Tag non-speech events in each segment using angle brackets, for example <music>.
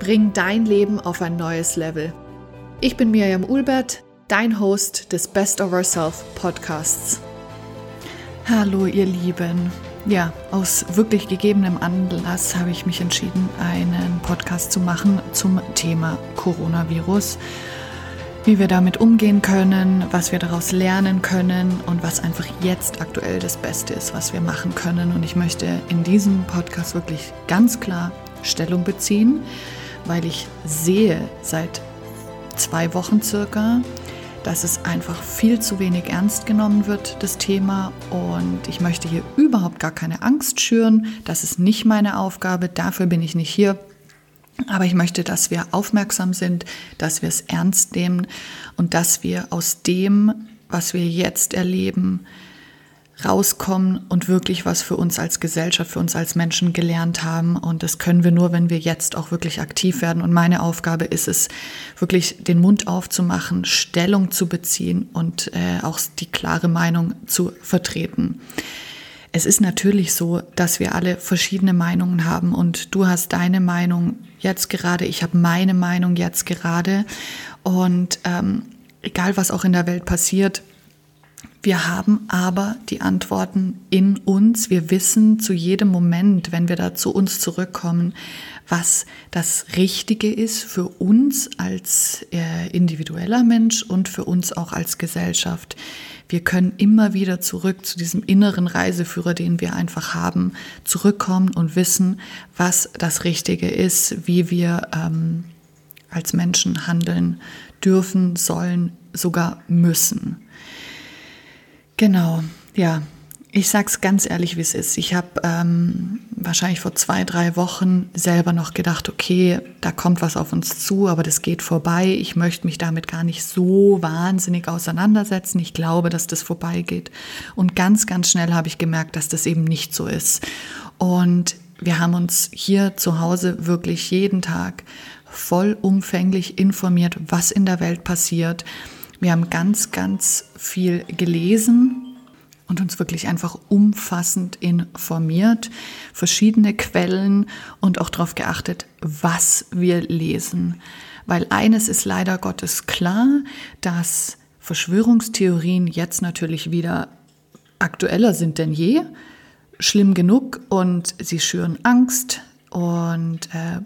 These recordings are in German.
Bring dein Leben auf ein neues Level. Ich bin Miriam Ulbert, dein Host des Best of Ourself Podcasts. Hallo ihr Lieben. Ja, aus wirklich gegebenem Anlass habe ich mich entschieden, einen Podcast zu machen zum Thema Coronavirus wie wir damit umgehen können, was wir daraus lernen können und was einfach jetzt aktuell das Beste ist, was wir machen können. Und ich möchte in diesem Podcast wirklich ganz klar Stellung beziehen, weil ich sehe seit zwei Wochen circa, dass es einfach viel zu wenig ernst genommen wird, das Thema. Und ich möchte hier überhaupt gar keine Angst schüren. Das ist nicht meine Aufgabe. Dafür bin ich nicht hier. Aber ich möchte, dass wir aufmerksam sind, dass wir es ernst nehmen und dass wir aus dem, was wir jetzt erleben, rauskommen und wirklich was für uns als Gesellschaft, für uns als Menschen gelernt haben. Und das können wir nur, wenn wir jetzt auch wirklich aktiv werden. Und meine Aufgabe ist es, wirklich den Mund aufzumachen, Stellung zu beziehen und äh, auch die klare Meinung zu vertreten. Es ist natürlich so, dass wir alle verschiedene Meinungen haben und du hast deine Meinung jetzt gerade, ich habe meine Meinung jetzt gerade und ähm, egal was auch in der Welt passiert, wir haben aber die Antworten in uns. Wir wissen zu jedem Moment, wenn wir da zu uns zurückkommen, was das Richtige ist für uns als äh, individueller Mensch und für uns auch als Gesellschaft. Wir können immer wieder zurück zu diesem inneren Reiseführer, den wir einfach haben, zurückkommen und wissen, was das Richtige ist, wie wir ähm, als Menschen handeln dürfen, sollen, sogar müssen. Genau, ja. Ich sag's ganz ehrlich, wie es ist. Ich habe ähm, wahrscheinlich vor zwei, drei Wochen selber noch gedacht, okay, da kommt was auf uns zu, aber das geht vorbei. Ich möchte mich damit gar nicht so wahnsinnig auseinandersetzen. Ich glaube, dass das vorbeigeht. Und ganz, ganz schnell habe ich gemerkt, dass das eben nicht so ist. Und wir haben uns hier zu Hause wirklich jeden Tag vollumfänglich informiert, was in der Welt passiert wir haben ganz, ganz viel gelesen und uns wirklich einfach umfassend informiert, verschiedene Quellen und auch darauf geachtet, was wir lesen. Weil eines ist leider Gottes klar, dass Verschwörungstheorien jetzt natürlich wieder aktueller sind denn je, schlimm genug und sie schüren Angst und äh,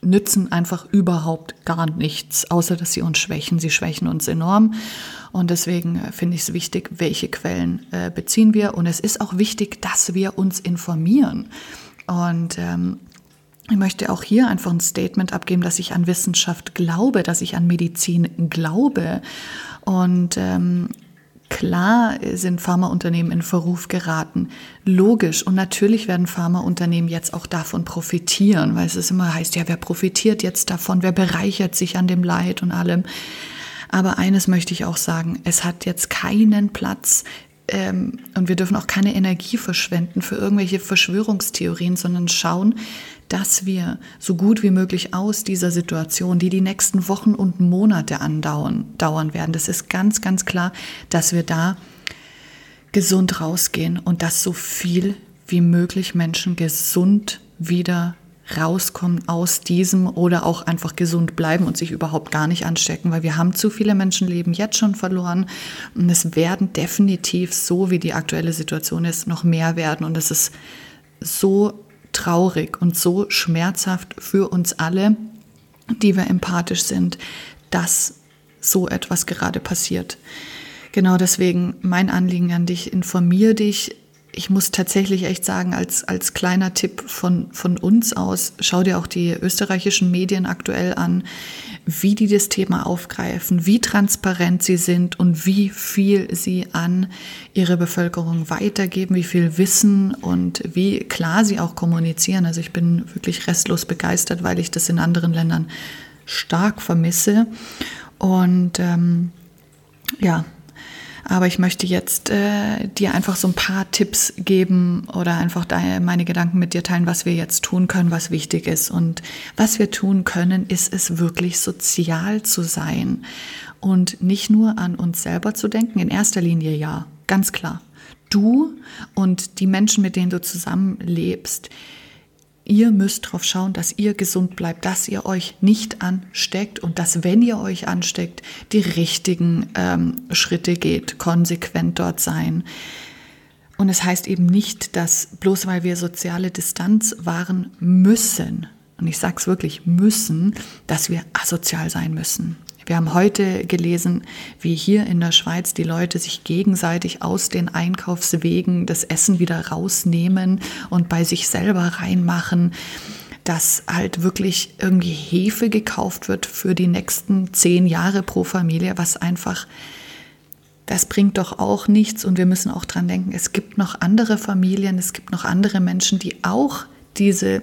nützen einfach überhaupt gar nichts, außer dass sie uns schwächen. Sie schwächen uns enorm. Und deswegen äh, finde ich es wichtig, welche Quellen äh, beziehen wir. Und es ist auch wichtig, dass wir uns informieren. Und ähm, ich möchte auch hier einfach ein Statement abgeben, dass ich an Wissenschaft glaube, dass ich an Medizin glaube. Und ähm, Klar sind Pharmaunternehmen in Verruf geraten. Logisch. Und natürlich werden Pharmaunternehmen jetzt auch davon profitieren, weil es ist immer heißt, ja, wer profitiert jetzt davon? Wer bereichert sich an dem Leid und allem? Aber eines möchte ich auch sagen, es hat jetzt keinen Platz ähm, und wir dürfen auch keine Energie verschwenden für irgendwelche Verschwörungstheorien, sondern schauen, dass wir so gut wie möglich aus dieser Situation, die die nächsten Wochen und Monate andauern dauern werden, das ist ganz, ganz klar, dass wir da gesund rausgehen und dass so viel wie möglich Menschen gesund wieder rauskommen aus diesem oder auch einfach gesund bleiben und sich überhaupt gar nicht anstecken, weil wir haben zu viele Menschenleben jetzt schon verloren. Und es werden definitiv, so wie die aktuelle Situation ist, noch mehr werden. Und es ist so traurig und so schmerzhaft für uns alle, die wir empathisch sind, dass so etwas gerade passiert. Genau deswegen mein Anliegen an dich, informier dich, ich muss tatsächlich echt sagen, als, als kleiner Tipp von, von uns aus, schau dir auch die österreichischen Medien aktuell an, wie die das Thema aufgreifen, wie transparent sie sind und wie viel sie an ihre Bevölkerung weitergeben, wie viel Wissen und wie klar sie auch kommunizieren. Also ich bin wirklich restlos begeistert, weil ich das in anderen Ländern stark vermisse. Und ähm, ja, aber ich möchte jetzt äh, dir einfach so ein paar Tipps geben oder einfach meine Gedanken mit dir teilen, was wir jetzt tun können, was wichtig ist. Und was wir tun können, ist es wirklich sozial zu sein und nicht nur an uns selber zu denken. In erster Linie ja, ganz klar. Du und die Menschen, mit denen du zusammenlebst, Ihr müsst darauf schauen, dass ihr gesund bleibt, dass ihr euch nicht ansteckt und dass, wenn ihr euch ansteckt, die richtigen ähm, Schritte geht, konsequent dort sein. Und es heißt eben nicht, dass bloß weil wir soziale Distanz wahren müssen, und ich sage es wirklich müssen, dass wir asozial sein müssen. Wir haben heute gelesen, wie hier in der Schweiz die Leute sich gegenseitig aus den Einkaufswegen das Essen wieder rausnehmen und bei sich selber reinmachen dass halt wirklich irgendwie Hefe gekauft wird für die nächsten zehn Jahre pro Familie, was einfach, das bringt doch auch nichts. Und wir müssen auch dran denken, es gibt noch andere Familien, es gibt noch andere Menschen, die auch diese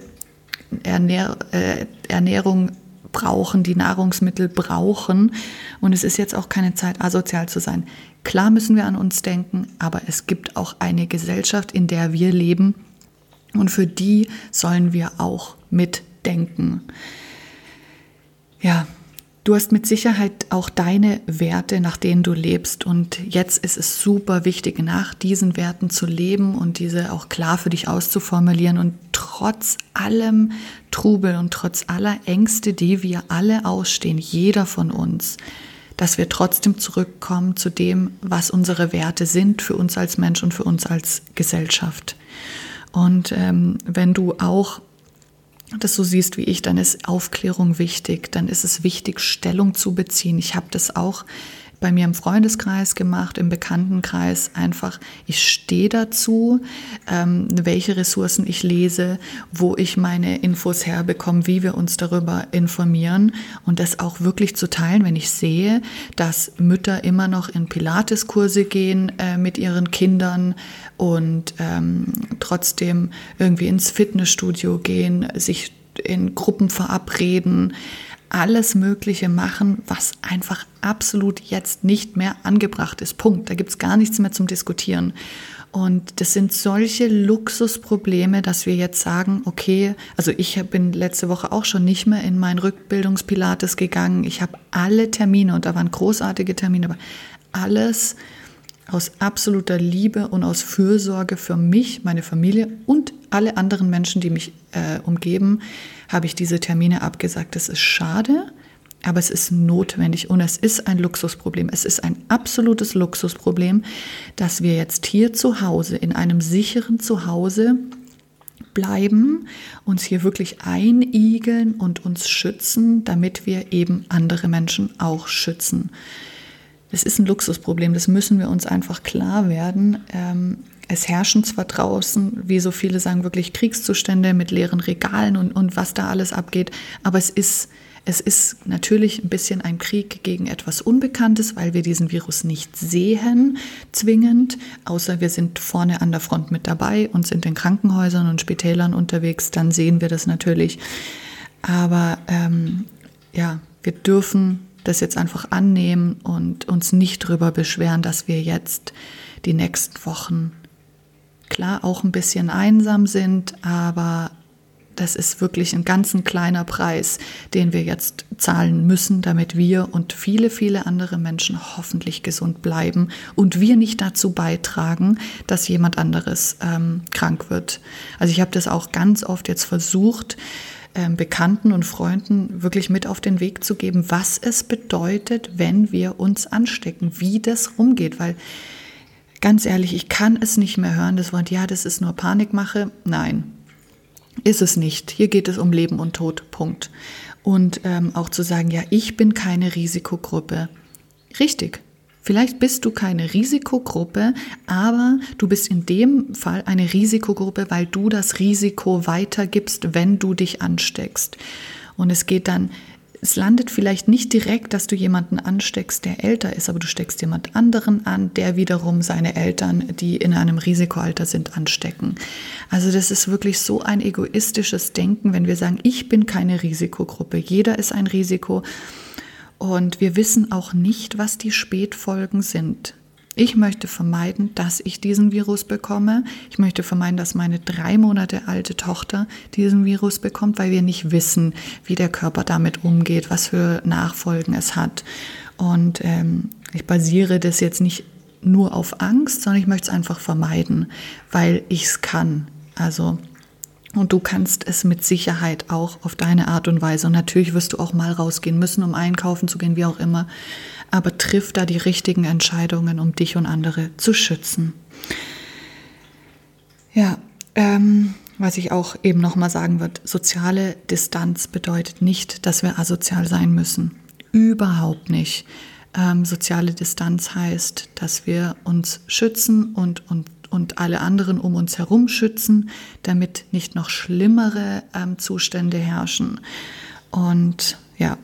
Ernähr äh, Ernährung brauchen, die Nahrungsmittel brauchen. Und es ist jetzt auch keine Zeit, asozial zu sein. Klar müssen wir an uns denken, aber es gibt auch eine Gesellschaft, in der wir leben. Und für die sollen wir auch mitdenken. Ja, Du hast mit Sicherheit auch deine Werte, nach denen du lebst. Und jetzt ist es super wichtig, nach diesen Werten zu leben und diese auch klar für dich auszuformulieren. Und trotz allem Trubel und trotz aller Ängste, die wir alle ausstehen, jeder von uns, dass wir trotzdem zurückkommen zu dem, was unsere Werte sind für uns als Mensch und für uns als Gesellschaft. Und ähm, wenn du auch das so siehst wie ich, dann ist Aufklärung wichtig, dann ist es wichtig, Stellung zu beziehen. Ich habe das auch bei mir im Freundeskreis gemacht, im Bekanntenkreis. Einfach, ich stehe dazu, ähm, welche Ressourcen ich lese, wo ich meine Infos herbekomme, wie wir uns darüber informieren und das auch wirklich zu teilen, wenn ich sehe, dass Mütter immer noch in Pilateskurse gehen äh, mit ihren Kindern und ähm, trotzdem irgendwie ins Fitnessstudio gehen, sich in Gruppen verabreden, alles Mögliche machen, was einfach absolut jetzt nicht mehr angebracht ist. Punkt. Da gibt es gar nichts mehr zum Diskutieren. Und das sind solche Luxusprobleme, dass wir jetzt sagen, okay, also ich bin letzte Woche auch schon nicht mehr in mein Rückbildungspilates gegangen. Ich habe alle Termine und da waren großartige Termine, aber alles aus absoluter Liebe und aus Fürsorge für mich, meine Familie und alle anderen Menschen, die mich äh, umgeben, habe ich diese Termine abgesagt. Das ist schade, aber es ist notwendig und es ist ein Luxusproblem. Es ist ein absolutes Luxusproblem, dass wir jetzt hier zu Hause, in einem sicheren Zuhause, bleiben, uns hier wirklich einigeln und uns schützen, damit wir eben andere Menschen auch schützen. Das ist ein Luxusproblem, das müssen wir uns einfach klar werden. Ähm, es herrschen zwar draußen, wie so viele sagen, wirklich Kriegszustände mit leeren Regalen und, und was da alles abgeht, aber es ist, es ist natürlich ein bisschen ein Krieg gegen etwas Unbekanntes, weil wir diesen Virus nicht sehen, zwingend, außer wir sind vorne an der Front mit dabei und sind in Krankenhäusern und Spitälern unterwegs, dann sehen wir das natürlich. Aber ähm, ja, wir dürfen das jetzt einfach annehmen und uns nicht darüber beschweren, dass wir jetzt die nächsten Wochen klar auch ein bisschen einsam sind, aber das ist wirklich ein ganz ein kleiner Preis, den wir jetzt zahlen müssen, damit wir und viele, viele andere Menschen hoffentlich gesund bleiben und wir nicht dazu beitragen, dass jemand anderes ähm, krank wird. Also ich habe das auch ganz oft jetzt versucht, Bekannten und Freunden wirklich mit auf den Weg zu geben, was es bedeutet, wenn wir uns anstecken, wie das rumgeht, weil ganz ehrlich, ich kann es nicht mehr hören, das Wort, ja, das ist nur Panikmache. Nein, ist es nicht. Hier geht es um Leben und Tod, Punkt. Und ähm, auch zu sagen, ja, ich bin keine Risikogruppe. Richtig, Vielleicht bist du keine Risikogruppe, aber du bist in dem Fall eine Risikogruppe, weil du das Risiko weitergibst, wenn du dich ansteckst. Und es geht dann es landet vielleicht nicht direkt, dass du jemanden ansteckst, der älter ist, aber du steckst jemand anderen an, der wiederum seine Eltern, die in einem Risikoalter sind, anstecken. Also das ist wirklich so ein egoistisches Denken, wenn wir sagen, ich bin keine Risikogruppe, jeder ist ein Risiko. Und wir wissen auch nicht, was die Spätfolgen sind. Ich möchte vermeiden, dass ich diesen Virus bekomme. Ich möchte vermeiden, dass meine drei Monate alte Tochter diesen Virus bekommt, weil wir nicht wissen, wie der Körper damit umgeht, was für Nachfolgen es hat. Und ähm, ich basiere das jetzt nicht nur auf Angst, sondern ich möchte es einfach vermeiden, weil ich es kann. Also und du kannst es mit Sicherheit auch auf deine Art und Weise. Und natürlich wirst du auch mal rausgehen müssen, um einkaufen zu gehen, wie auch immer aber triff da die richtigen Entscheidungen, um dich und andere zu schützen. Ja, ähm, was ich auch eben nochmal sagen würde, soziale Distanz bedeutet nicht, dass wir asozial sein müssen. Überhaupt nicht. Ähm, soziale Distanz heißt, dass wir uns schützen und, und, und alle anderen um uns herum schützen, damit nicht noch schlimmere ähm, Zustände herrschen. Und ja,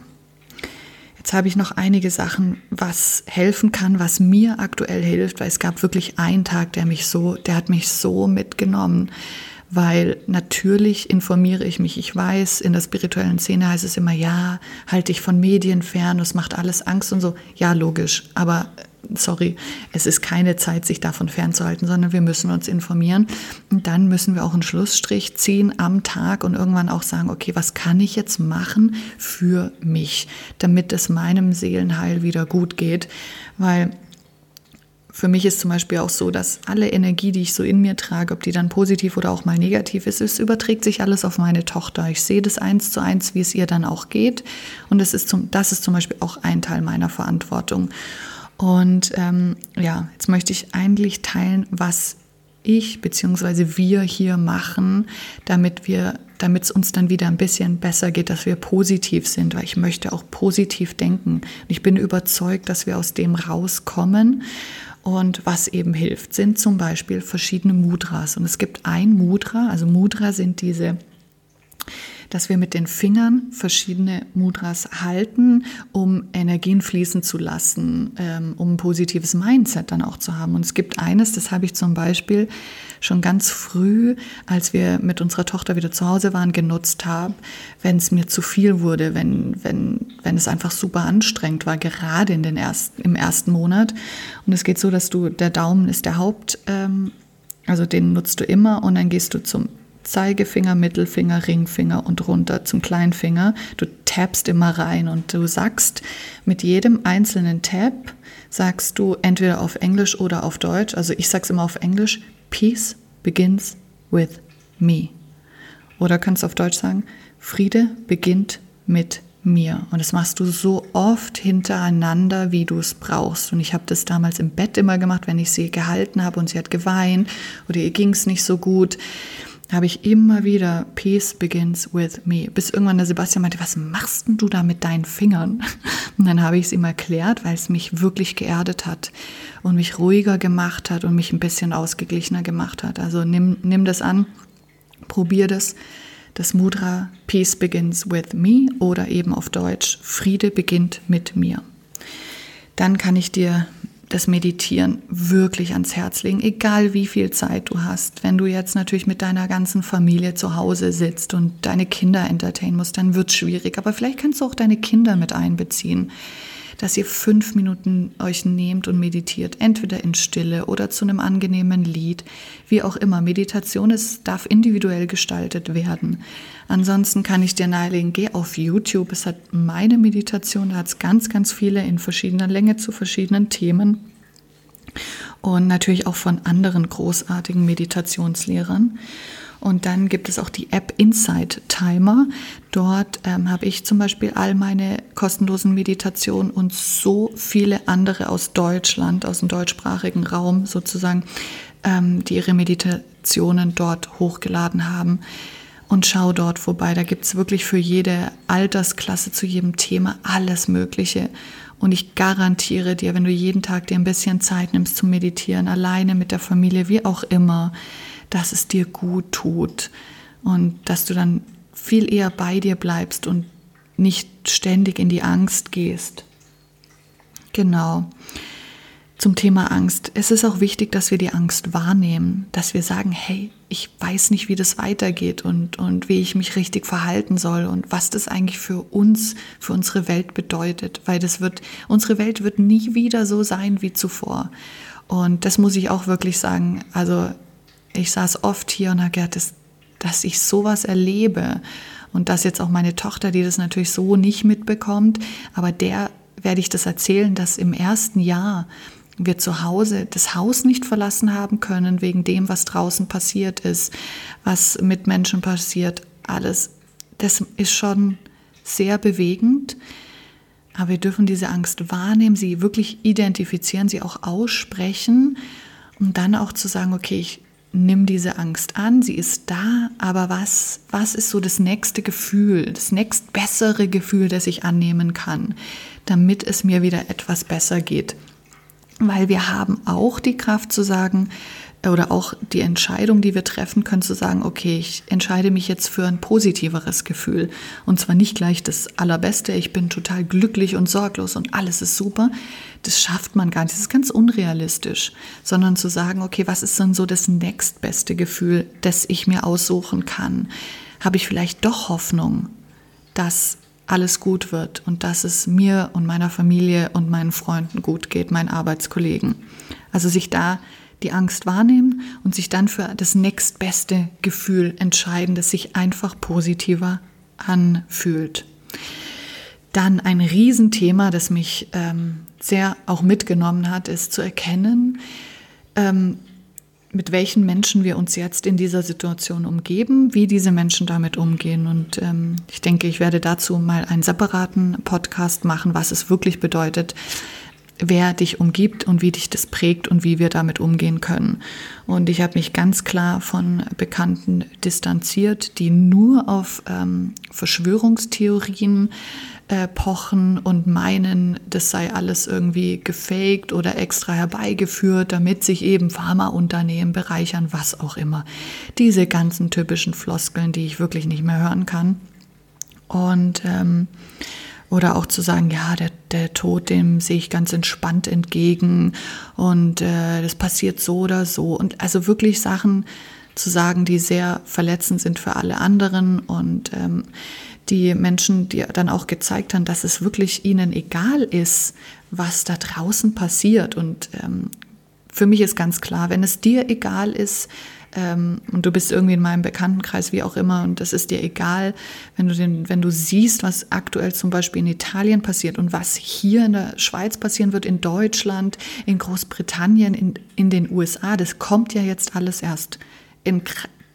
Jetzt habe ich noch einige Sachen, was helfen kann, was mir aktuell hilft, weil es gab wirklich einen Tag, der mich so, der hat mich so mitgenommen, weil natürlich informiere ich mich. Ich weiß, in der spirituellen Szene heißt es immer, ja, halte dich von Medien fern, das macht alles Angst und so. Ja, logisch, aber sorry, es ist keine Zeit, sich davon fernzuhalten, sondern wir müssen uns informieren. Und dann müssen wir auch einen Schlussstrich ziehen am Tag und irgendwann auch sagen, okay, was kann ich jetzt machen für mich, damit es meinem Seelenheil wieder gut geht? Weil für mich ist zum Beispiel auch so, dass alle Energie, die ich so in mir trage, ob die dann positiv oder auch mal negativ ist, es überträgt sich alles auf meine Tochter. Ich sehe das eins zu eins, wie es ihr dann auch geht. Und das ist, zum, das ist zum Beispiel auch ein Teil meiner Verantwortung. Und ähm, ja, jetzt möchte ich eigentlich teilen, was ich bzw. wir hier machen, damit wir, damit es uns dann wieder ein bisschen besser geht, dass wir positiv sind, weil ich möchte auch positiv denken. Und ich bin überzeugt, dass wir aus dem rauskommen. Und was eben hilft, sind zum Beispiel verschiedene Mudras. Und es gibt ein Mudra, also Mudra sind diese dass wir mit den Fingern verschiedene Mudras halten, um Energien fließen zu lassen, ähm, um ein positives Mindset dann auch zu haben. Und es gibt eines, das habe ich zum Beispiel schon ganz früh, als wir mit unserer Tochter wieder zu Hause waren, genutzt habe, wenn es mir zu viel wurde, wenn, wenn, wenn es einfach super anstrengend war, gerade in den ersten, im ersten Monat. Und es geht so, dass du, der Daumen ist der Haupt, ähm, also den nutzt du immer und dann gehst du zum Zeigefinger, Mittelfinger, Ringfinger und runter zum Kleinfinger. Du tappst immer rein und du sagst mit jedem einzelnen Tap, sagst du entweder auf Englisch oder auf Deutsch, also ich sag's immer auf Englisch, Peace begins with me. Oder kannst du auf Deutsch sagen, Friede beginnt mit mir. Und das machst du so oft hintereinander, wie du es brauchst. Und ich habe das damals im Bett immer gemacht, wenn ich sie gehalten habe und sie hat geweint oder ihr ging es nicht so gut habe ich immer wieder Peace begins with me. Bis irgendwann der Sebastian meinte, was machst denn du da mit deinen Fingern? <laughs> Und dann habe ich es ihm erklärt, weil es mich wirklich geerdet hat und mich ruhiger gemacht hat und mich ein bisschen ausgeglichener gemacht hat. Also nimm, nimm das an, probier das. Das Mudra Peace begins with me oder eben auf Deutsch Friede beginnt mit mir. Dann kann ich dir das Meditieren wirklich ans Herz legen, egal wie viel Zeit du hast. Wenn du jetzt natürlich mit deiner ganzen Familie zu Hause sitzt und deine Kinder entertainen musst, dann wird es schwierig. Aber vielleicht kannst du auch deine Kinder mit einbeziehen, dass ihr fünf Minuten euch nehmt und meditiert, entweder in Stille oder zu einem angenehmen Lied, wie auch immer. Meditation ist, darf individuell gestaltet werden. Ansonsten kann ich dir nahelegen, geh auf YouTube. Es hat meine Meditation, da hat es ganz, ganz viele in verschiedener Länge zu verschiedenen Themen. Und natürlich auch von anderen großartigen Meditationslehrern. Und dann gibt es auch die App Insight Timer. Dort ähm, habe ich zum Beispiel all meine kostenlosen Meditationen und so viele andere aus Deutschland, aus dem deutschsprachigen Raum sozusagen, ähm, die ihre Meditationen dort hochgeladen haben und schau dort vorbei. Da gibt es wirklich für jede Altersklasse zu jedem Thema alles Mögliche. Und ich garantiere dir, wenn du jeden Tag dir ein bisschen Zeit nimmst zum Meditieren, alleine mit der Familie, wie auch immer, dass es dir gut tut und dass du dann viel eher bei dir bleibst und nicht ständig in die Angst gehst. Genau. Zum Thema Angst. Es ist auch wichtig, dass wir die Angst wahrnehmen, dass wir sagen, hey, ich weiß nicht, wie das weitergeht und, und wie ich mich richtig verhalten soll und was das eigentlich für uns, für unsere Welt bedeutet, weil das wird, unsere Welt wird nie wieder so sein wie zuvor. Und das muss ich auch wirklich sagen. Also ich saß oft hier und habe gedacht, dass, dass ich sowas erlebe und dass jetzt auch meine Tochter, die das natürlich so nicht mitbekommt, aber der werde ich das erzählen, dass im ersten Jahr wir zu Hause das Haus nicht verlassen haben können wegen dem, was draußen passiert ist, was mit Menschen passiert, alles. Das ist schon sehr bewegend. Aber wir dürfen diese Angst wahrnehmen, sie wirklich identifizieren, sie auch aussprechen und dann auch zu sagen, okay, ich nehme diese Angst an, sie ist da, aber was, was ist so das nächste Gefühl, das nächst bessere Gefühl, das ich annehmen kann, damit es mir wieder etwas besser geht? Weil wir haben auch die Kraft zu sagen, oder auch die Entscheidung, die wir treffen können, zu sagen, okay, ich entscheide mich jetzt für ein positiveres Gefühl. Und zwar nicht gleich das Allerbeste, ich bin total glücklich und sorglos und alles ist super. Das schafft man gar nicht, das ist ganz unrealistisch. Sondern zu sagen, okay, was ist denn so das nächstbeste Gefühl, das ich mir aussuchen kann? Habe ich vielleicht doch Hoffnung, dass alles gut wird und dass es mir und meiner Familie und meinen Freunden gut geht, meinen Arbeitskollegen. Also sich da die Angst wahrnehmen und sich dann für das nächstbeste Gefühl entscheiden, das sich einfach positiver anfühlt. Dann ein Riesenthema, das mich ähm, sehr auch mitgenommen hat, ist zu erkennen, ähm, mit welchen Menschen wir uns jetzt in dieser Situation umgeben, wie diese Menschen damit umgehen. Und ähm, ich denke, ich werde dazu mal einen separaten Podcast machen, was es wirklich bedeutet, wer dich umgibt und wie dich das prägt und wie wir damit umgehen können. Und ich habe mich ganz klar von Bekannten distanziert, die nur auf ähm, Verschwörungstheorien äh, pochen und meinen, das sei alles irgendwie gefaked oder extra herbeigeführt, damit sich eben Pharmaunternehmen bereichern, was auch immer. Diese ganzen typischen Floskeln, die ich wirklich nicht mehr hören kann. Und ähm, oder auch zu sagen, ja, der, der Tod, dem sehe ich ganz entspannt entgegen und äh, das passiert so oder so. Und also wirklich Sachen zu sagen, die sehr verletzend sind für alle anderen und ähm, die Menschen, die dann auch gezeigt haben, dass es wirklich ihnen egal ist, was da draußen passiert. Und ähm, für mich ist ganz klar, wenn es dir egal ist, ähm, und du bist irgendwie in meinem Bekanntenkreis, wie auch immer, und das ist dir egal, wenn du, den, wenn du siehst, was aktuell zum Beispiel in Italien passiert und was hier in der Schweiz passieren wird, in Deutschland, in Großbritannien, in, in den USA, das kommt ja jetzt alles erst in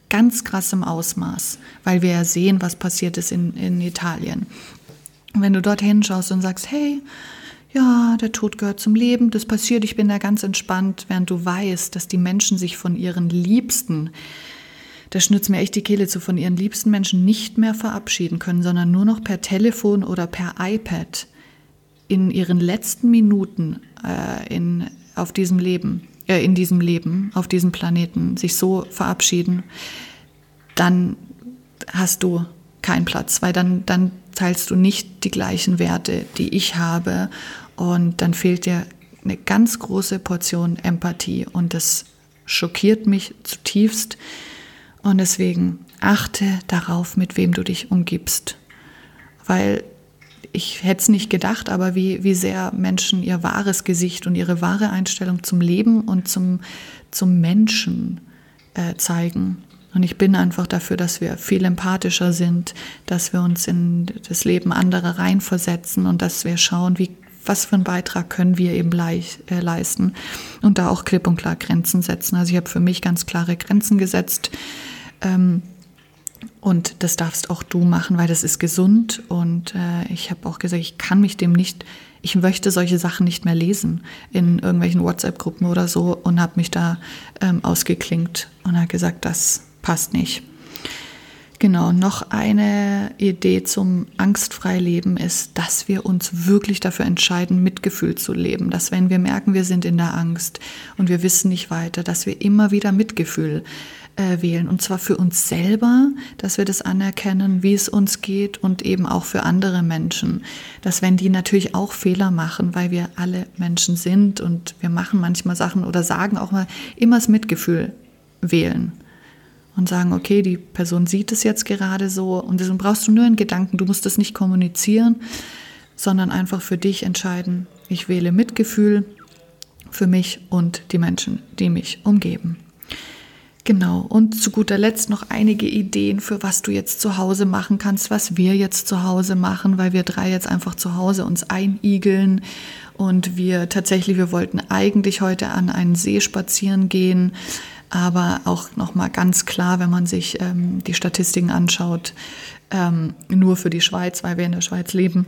ganz krassem Ausmaß, weil wir ja sehen, was passiert ist in, in Italien. Und wenn du dort hinschaust und sagst, hey, ja, der Tod gehört zum Leben, das passiert, ich bin da ganz entspannt, während du weißt, dass die Menschen sich von ihren Liebsten, da schnürt mir echt die Kehle zu, von ihren liebsten Menschen nicht mehr verabschieden können, sondern nur noch per Telefon oder per iPad in ihren letzten Minuten äh, in, auf diesem Leben äh, in diesem Leben, auf diesem Planeten, sich so verabschieden, dann hast du keinen Platz, weil dann, dann teilst du nicht die gleichen Werte, die ich habe und dann fehlt dir eine ganz große Portion Empathie. Und das schockiert mich zutiefst. Und deswegen achte darauf, mit wem du dich umgibst, weil ich hätte es nicht gedacht, aber wie, wie sehr Menschen ihr wahres Gesicht und ihre wahre Einstellung zum Leben und zum, zum Menschen äh, zeigen. Und ich bin einfach dafür, dass wir viel empathischer sind, dass wir uns in das Leben anderer reinversetzen und dass wir schauen, wie, was für einen Beitrag können wir eben leicht, äh, leisten und da auch klipp und klar Grenzen setzen. Also ich habe für mich ganz klare Grenzen gesetzt. Ähm, und das darfst auch du machen, weil das ist gesund. Und äh, ich habe auch gesagt, ich kann mich dem nicht, ich möchte solche Sachen nicht mehr lesen in irgendwelchen WhatsApp-Gruppen oder so und habe mich da ähm, ausgeklinkt und habe gesagt, das passt nicht. Genau, noch eine Idee zum angstfrei Leben ist, dass wir uns wirklich dafür entscheiden, Mitgefühl zu leben. Dass wenn wir merken, wir sind in der Angst und wir wissen nicht weiter, dass wir immer wieder Mitgefühl äh, wählen. Und zwar für uns selber, dass wir das anerkennen, wie es uns geht und eben auch für andere Menschen. Dass wenn die natürlich auch Fehler machen, weil wir alle Menschen sind und wir machen manchmal Sachen oder sagen auch mal immer das Mitgefühl wählen und sagen, okay, die Person sieht es jetzt gerade so. Und deswegen brauchst du nur einen Gedanken, du musst das nicht kommunizieren, sondern einfach für dich entscheiden, ich wähle Mitgefühl für mich und die Menschen, die mich umgeben. Genau, und zu guter Letzt noch einige Ideen für was du jetzt zu Hause machen kannst, was wir jetzt zu Hause machen, weil wir drei jetzt einfach zu Hause uns einigeln und wir tatsächlich, wir wollten eigentlich heute an einen See spazieren gehen, aber auch nochmal ganz klar, wenn man sich ähm, die Statistiken anschaut, ähm, nur für die Schweiz, weil wir in der Schweiz leben,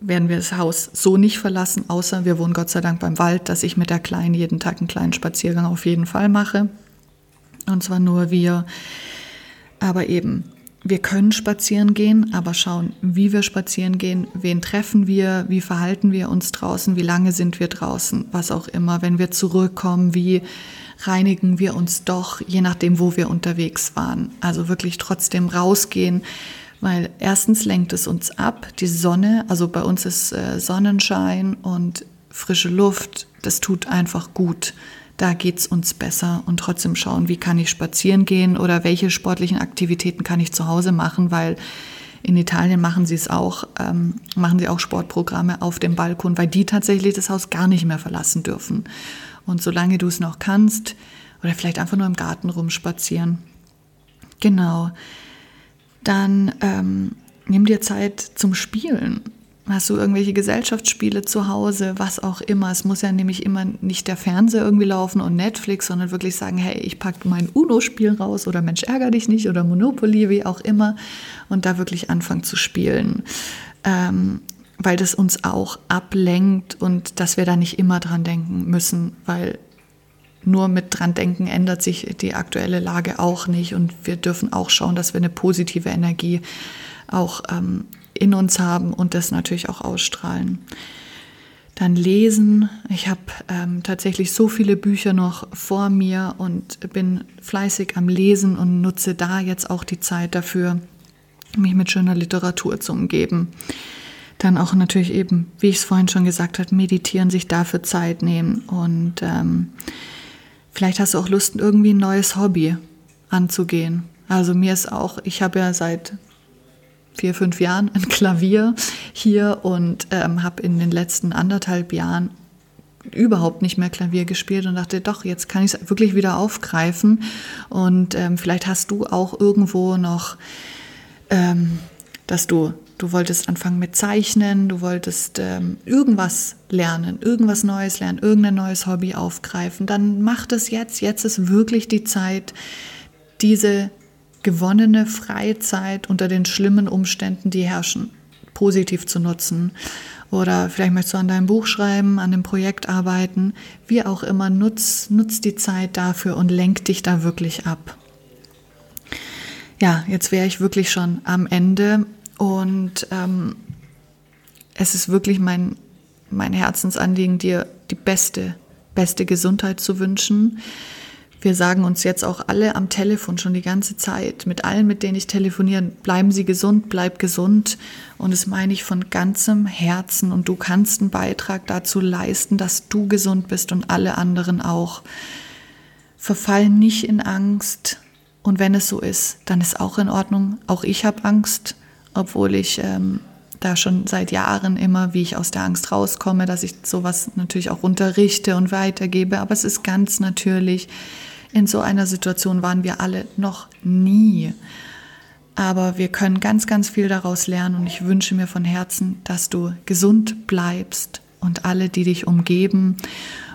werden wir das Haus so nicht verlassen, außer wir wohnen Gott sei Dank beim Wald, dass ich mit der Kleinen jeden Tag einen kleinen Spaziergang auf jeden Fall mache. Und zwar nur wir. Aber eben, wir können spazieren gehen, aber schauen, wie wir spazieren gehen, wen treffen wir, wie verhalten wir uns draußen, wie lange sind wir draußen, was auch immer. Wenn wir zurückkommen, wie reinigen wir uns doch, je nachdem, wo wir unterwegs waren. Also wirklich trotzdem rausgehen, weil erstens lenkt es uns ab, die Sonne, also bei uns ist äh, Sonnenschein und frische Luft, das tut einfach gut. Da geht es uns besser und trotzdem schauen, wie kann ich spazieren gehen oder welche sportlichen Aktivitäten kann ich zu Hause machen, weil in Italien machen sie es auch, ähm, machen sie auch Sportprogramme auf dem Balkon, weil die tatsächlich das Haus gar nicht mehr verlassen dürfen. Und solange du es noch kannst, oder vielleicht einfach nur im Garten rumspazieren. Genau. Dann ähm, nimm dir Zeit zum Spielen. Hast du irgendwelche Gesellschaftsspiele zu Hause, was auch immer. Es muss ja nämlich immer nicht der Fernseher irgendwie laufen und Netflix, sondern wirklich sagen, hey, ich packe mein UNO-Spiel raus oder Mensch, ärger dich nicht oder Monopoly, wie auch immer. Und da wirklich anfangen zu spielen. Ähm, weil das uns auch ablenkt und dass wir da nicht immer dran denken müssen, weil nur mit dran denken ändert sich die aktuelle Lage auch nicht und wir dürfen auch schauen, dass wir eine positive Energie auch ähm, in uns haben und das natürlich auch ausstrahlen. Dann lesen. Ich habe ähm, tatsächlich so viele Bücher noch vor mir und bin fleißig am Lesen und nutze da jetzt auch die Zeit dafür, mich mit schöner Literatur zu umgeben. Dann auch natürlich eben, wie ich es vorhin schon gesagt habe, meditieren, sich dafür Zeit nehmen. Und ähm, vielleicht hast du auch Lust, irgendwie ein neues Hobby anzugehen. Also mir ist auch, ich habe ja seit vier, fünf Jahren ein Klavier hier und ähm, habe in den letzten anderthalb Jahren überhaupt nicht mehr Klavier gespielt und dachte, doch, jetzt kann ich es wirklich wieder aufgreifen. Und ähm, vielleicht hast du auch irgendwo noch, ähm, dass du Du wolltest anfangen mit Zeichnen, du wolltest ähm, irgendwas lernen, irgendwas Neues lernen, irgendein neues Hobby aufgreifen. Dann mach das jetzt. Jetzt ist wirklich die Zeit, diese gewonnene Freizeit unter den schlimmen Umständen, die herrschen, positiv zu nutzen. Oder vielleicht möchtest du an deinem Buch schreiben, an dem Projekt arbeiten. Wie auch immer, nutz, nutz die Zeit dafür und lenk dich da wirklich ab. Ja, jetzt wäre ich wirklich schon am Ende und ähm, es ist wirklich mein, mein Herzensanliegen, dir die beste, beste Gesundheit zu wünschen. Wir sagen uns jetzt auch alle am Telefon schon die ganze Zeit, mit allen, mit denen ich telefoniere, bleiben Sie gesund, bleib gesund. Und das meine ich von ganzem Herzen. Und du kannst einen Beitrag dazu leisten, dass du gesund bist und alle anderen auch. Verfall nicht in Angst. Und wenn es so ist, dann ist auch in Ordnung. Auch ich habe Angst obwohl ich ähm, da schon seit Jahren immer, wie ich aus der Angst rauskomme, dass ich sowas natürlich auch unterrichte und weitergebe. Aber es ist ganz natürlich, in so einer Situation waren wir alle noch nie. Aber wir können ganz, ganz viel daraus lernen und ich wünsche mir von Herzen, dass du gesund bleibst und alle, die dich umgeben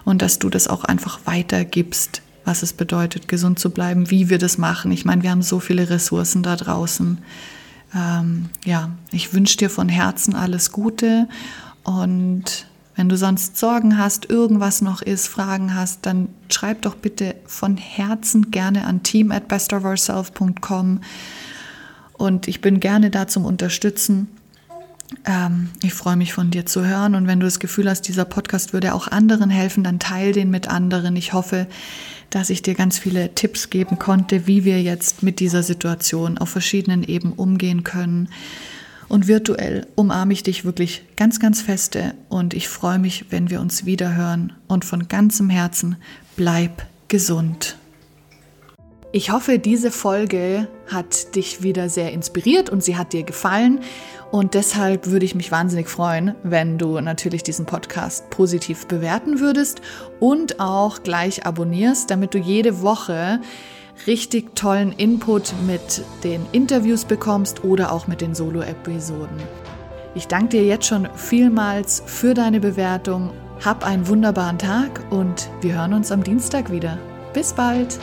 und dass du das auch einfach weitergibst, was es bedeutet, gesund zu bleiben, wie wir das machen. Ich meine, wir haben so viele Ressourcen da draußen ähm, ja, ich wünsche dir von Herzen alles Gute und Wenn du sonst Sorgen hast, irgendwas noch ist, Fragen hast, dann schreib doch bitte von Herzen gerne an team at bestofourself.com und ich bin gerne da zum Unterstützen. Ähm, ich freue mich von dir zu hören und wenn du das Gefühl hast, dieser Podcast würde auch anderen helfen, dann teil den mit anderen. Ich hoffe, dass ich dir ganz viele Tipps geben konnte, wie wir jetzt mit dieser Situation auf verschiedenen Ebenen umgehen können. Und virtuell umarme ich dich wirklich ganz, ganz feste und ich freue mich, wenn wir uns wieder hören. Und von ganzem Herzen bleib gesund. Ich hoffe, diese Folge hat dich wieder sehr inspiriert und sie hat dir gefallen. Und deshalb würde ich mich wahnsinnig freuen, wenn du natürlich diesen Podcast positiv bewerten würdest und auch gleich abonnierst, damit du jede Woche richtig tollen Input mit den Interviews bekommst oder auch mit den Solo-Episoden. Ich danke dir jetzt schon vielmals für deine Bewertung. Hab einen wunderbaren Tag und wir hören uns am Dienstag wieder. Bis bald!